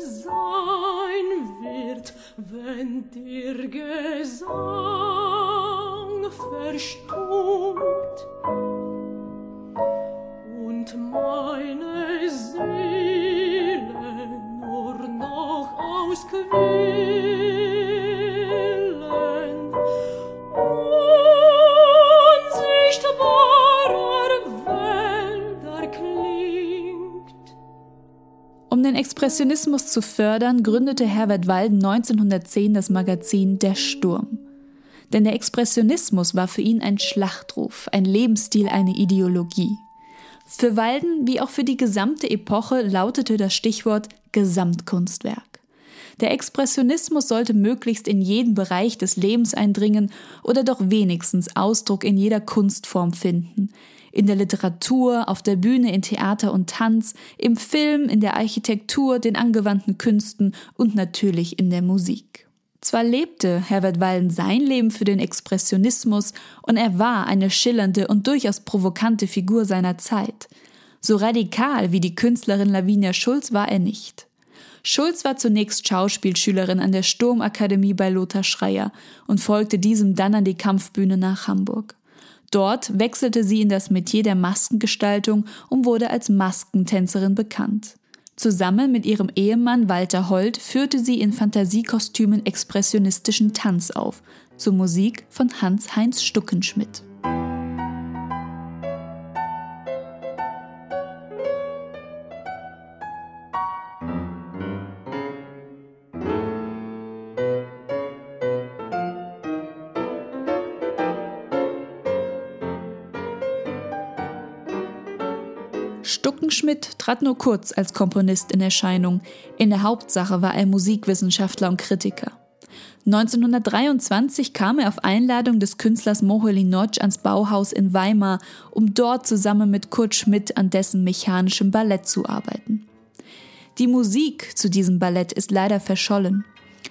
sein wird, wenn dir Gesang verstummt. Expressionismus zu fördern, gründete Herbert Walden 1910 das Magazin Der Sturm. Denn der Expressionismus war für ihn ein Schlachtruf, ein Lebensstil, eine Ideologie. Für Walden wie auch für die gesamte Epoche lautete das Stichwort Gesamtkunstwerk. Der Expressionismus sollte möglichst in jeden Bereich des Lebens eindringen oder doch wenigstens Ausdruck in jeder Kunstform finden. In der Literatur, auf der Bühne, in Theater und Tanz, im Film, in der Architektur, den angewandten Künsten und natürlich in der Musik. Zwar lebte Herbert Walden sein Leben für den Expressionismus und er war eine schillernde und durchaus provokante Figur seiner Zeit. So radikal wie die Künstlerin Lavinia Schulz war er nicht. Schulz war zunächst Schauspielschülerin an der Sturmakademie bei Lothar Schreier und folgte diesem dann an die Kampfbühne nach Hamburg. Dort wechselte sie in das Metier der Maskengestaltung und wurde als Maskentänzerin bekannt. Zusammen mit ihrem Ehemann Walter Holt führte sie in Fantasiekostümen expressionistischen Tanz auf, zur Musik von Hans-Heinz Stuckenschmidt. Stuckenschmidt trat nur kurz als Komponist in Erscheinung. In der Hauptsache war er Musikwissenschaftler und Kritiker. 1923 kam er auf Einladung des Künstlers Moholy Notch ans Bauhaus in Weimar, um dort zusammen mit Kurt Schmidt an dessen mechanischem Ballett zu arbeiten. Die Musik zu diesem Ballett ist leider verschollen.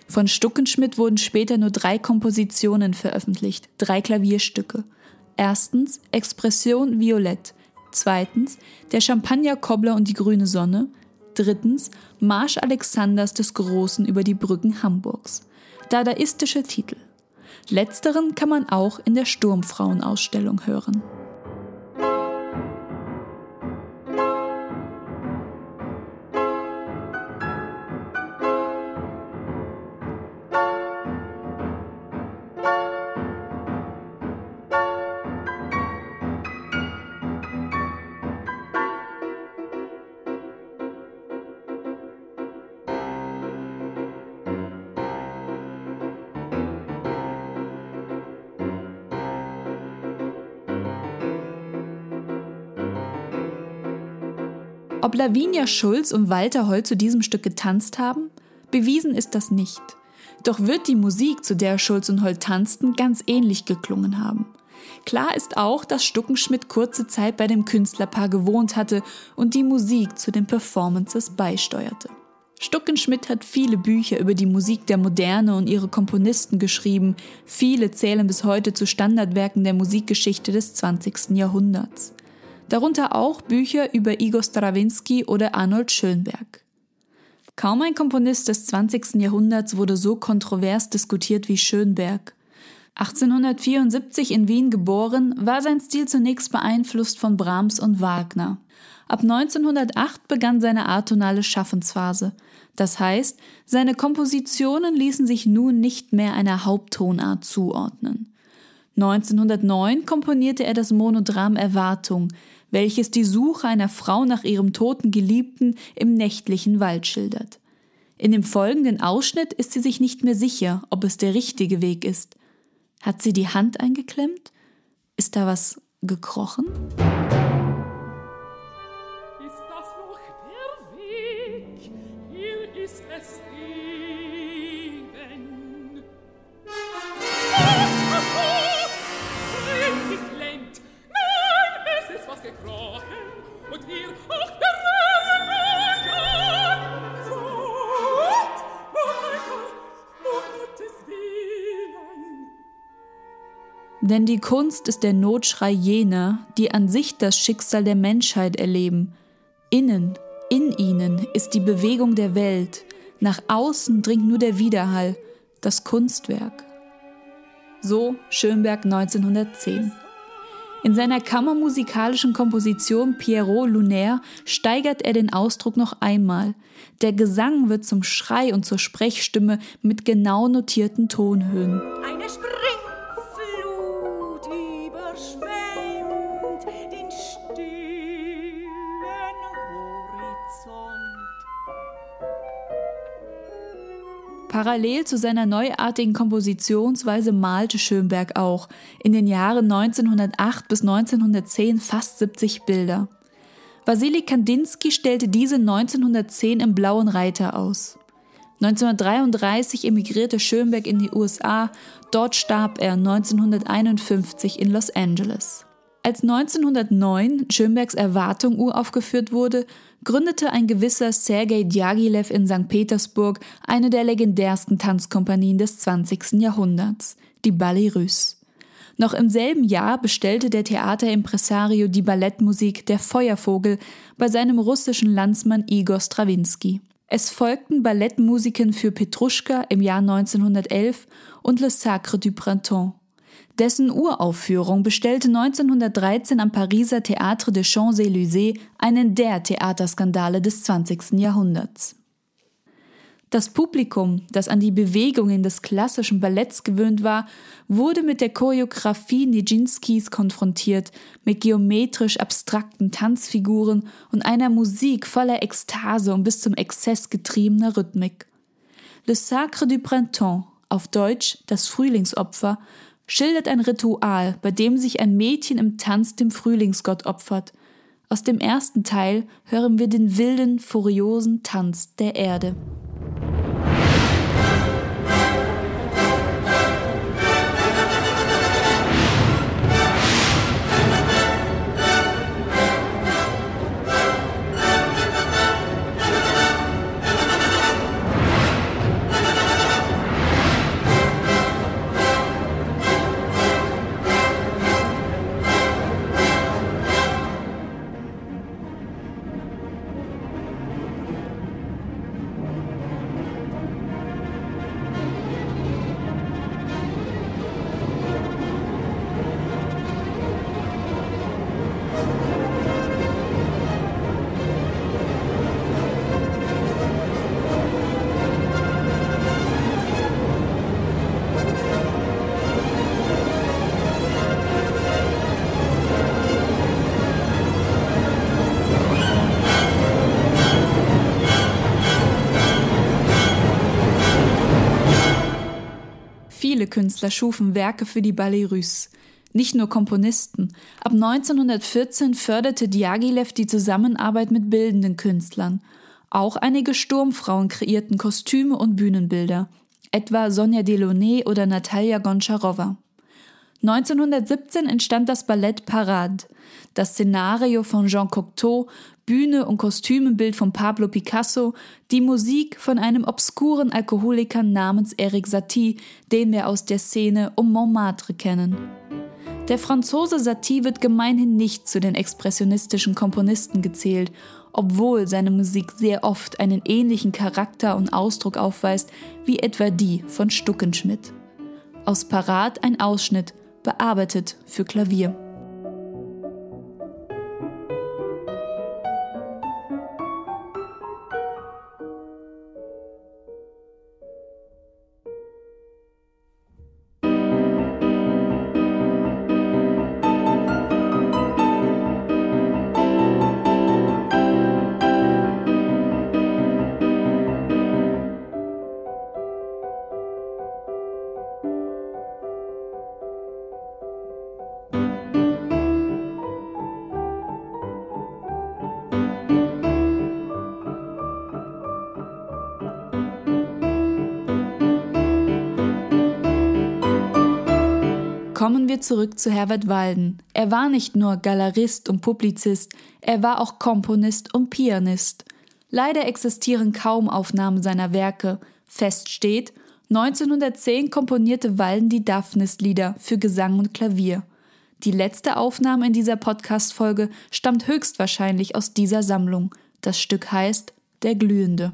Von Stuckenschmidt wurden später nur drei Kompositionen veröffentlicht, drei Klavierstücke. Erstens Expression Violett, Zweitens der Champagner-Kobbler und die grüne Sonne. Drittens Marsch Alexanders des Großen über die Brücken Hamburgs. Dadaistische Titel. Letzteren kann man auch in der Sturmfrauenausstellung hören. Ob Lavinia Schulz und Walter Holl zu diesem Stück getanzt haben? Bewiesen ist das nicht. Doch wird die Musik, zu der Schulz und Holl tanzten, ganz ähnlich geklungen haben. Klar ist auch, dass Stuckenschmidt kurze Zeit bei dem Künstlerpaar gewohnt hatte und die Musik zu den Performances beisteuerte. Stuckenschmidt hat viele Bücher über die Musik der Moderne und ihre Komponisten geschrieben. Viele zählen bis heute zu Standardwerken der Musikgeschichte des 20. Jahrhunderts darunter auch Bücher über Igor Strawinski oder Arnold Schönberg. Kaum ein Komponist des 20. Jahrhunderts wurde so kontrovers diskutiert wie Schönberg. 1874 in Wien geboren, war sein Stil zunächst beeinflusst von Brahms und Wagner. Ab 1908 begann seine atonale Schaffensphase. Das heißt, seine Kompositionen ließen sich nun nicht mehr einer Haupttonart zuordnen. 1909 komponierte er das Monodram Erwartung, welches die Suche einer Frau nach ihrem toten Geliebten im nächtlichen Wald schildert. In dem folgenden Ausschnitt ist sie sich nicht mehr sicher, ob es der richtige Weg ist. Hat sie die Hand eingeklemmt? Ist da was gekrochen? Denn die Kunst ist der Notschrei jener, die an sich das Schicksal der Menschheit erleben, innen In ihnen ist die Bewegung der Welt, nach außen dringt nur der Widerhall, das Kunstwerk. So Schönberg 1910. In seiner kammermusikalischen Komposition Pierrot Lunaire steigert er den Ausdruck noch einmal. Der Gesang wird zum Schrei und zur Sprechstimme mit genau notierten Tonhöhen. Eine Springflut Parallel zu seiner neuartigen Kompositionsweise malte Schönberg auch in den Jahren 1908 bis 1910 fast 70 Bilder. Wassily Kandinsky stellte diese 1910 im Blauen Reiter aus. 1933 emigrierte Schönberg in die USA, dort starb er 1951 in Los Angeles. Als 1909 Schönbergs Erwartung uraufgeführt wurde, gründete ein gewisser Sergei Djagilev in St. Petersburg eine der legendärsten Tanzkompanien des 20. Jahrhunderts, die Ballet Russe. Noch im selben Jahr bestellte der Theaterimpresario die Ballettmusik Der Feuervogel bei seinem russischen Landsmann Igor Strawinski. Es folgten Ballettmusiken für Petruschka im Jahr 1911 und Le Sacre du Printemps. Dessen Uraufführung bestellte 1913 am Pariser Théâtre des Champs-Élysées einen der Theaterskandale des 20. Jahrhunderts. Das Publikum, das an die Bewegungen des klassischen Balletts gewöhnt war, wurde mit der Choreografie Nijinskis konfrontiert, mit geometrisch abstrakten Tanzfiguren und einer Musik voller Ekstase und bis zum Exzess getriebener Rhythmik. Le Sacre du Printemps, auf Deutsch das Frühlingsopfer, schildert ein Ritual, bei dem sich ein Mädchen im Tanz dem Frühlingsgott opfert. Aus dem ersten Teil hören wir den wilden, furiosen Tanz der Erde. Viele Künstler schufen Werke für die Ballet Russe. Nicht nur Komponisten. Ab 1914 förderte Diaghilev die Zusammenarbeit mit bildenden Künstlern. Auch einige Sturmfrauen kreierten Kostüme und Bühnenbilder, etwa Sonja Delaunay oder Natalia Goncharowa. 1917 entstand das Ballett Parade. Das Szenario von Jean Cocteau, Bühne und Kostümenbild von Pablo Picasso, die Musik von einem obskuren Alkoholiker namens Eric Satie, den wir aus der Szene um Montmartre kennen. Der Franzose Satie wird gemeinhin nicht zu den expressionistischen Komponisten gezählt, obwohl seine Musik sehr oft einen ähnlichen Charakter und Ausdruck aufweist wie etwa die von Stuckenschmidt. Aus Parat ein Ausschnitt bearbeitet für Klavier. Wir zurück zu Herbert Walden. Er war nicht nur Galerist und Publizist, er war auch Komponist und Pianist. Leider existieren kaum Aufnahmen seiner Werke. Fest steht, 1910 komponierte Walden die Daphnis-Lieder für Gesang und Klavier. Die letzte Aufnahme in dieser Podcast-Folge stammt höchstwahrscheinlich aus dieser Sammlung. Das Stück heißt Der Glühende.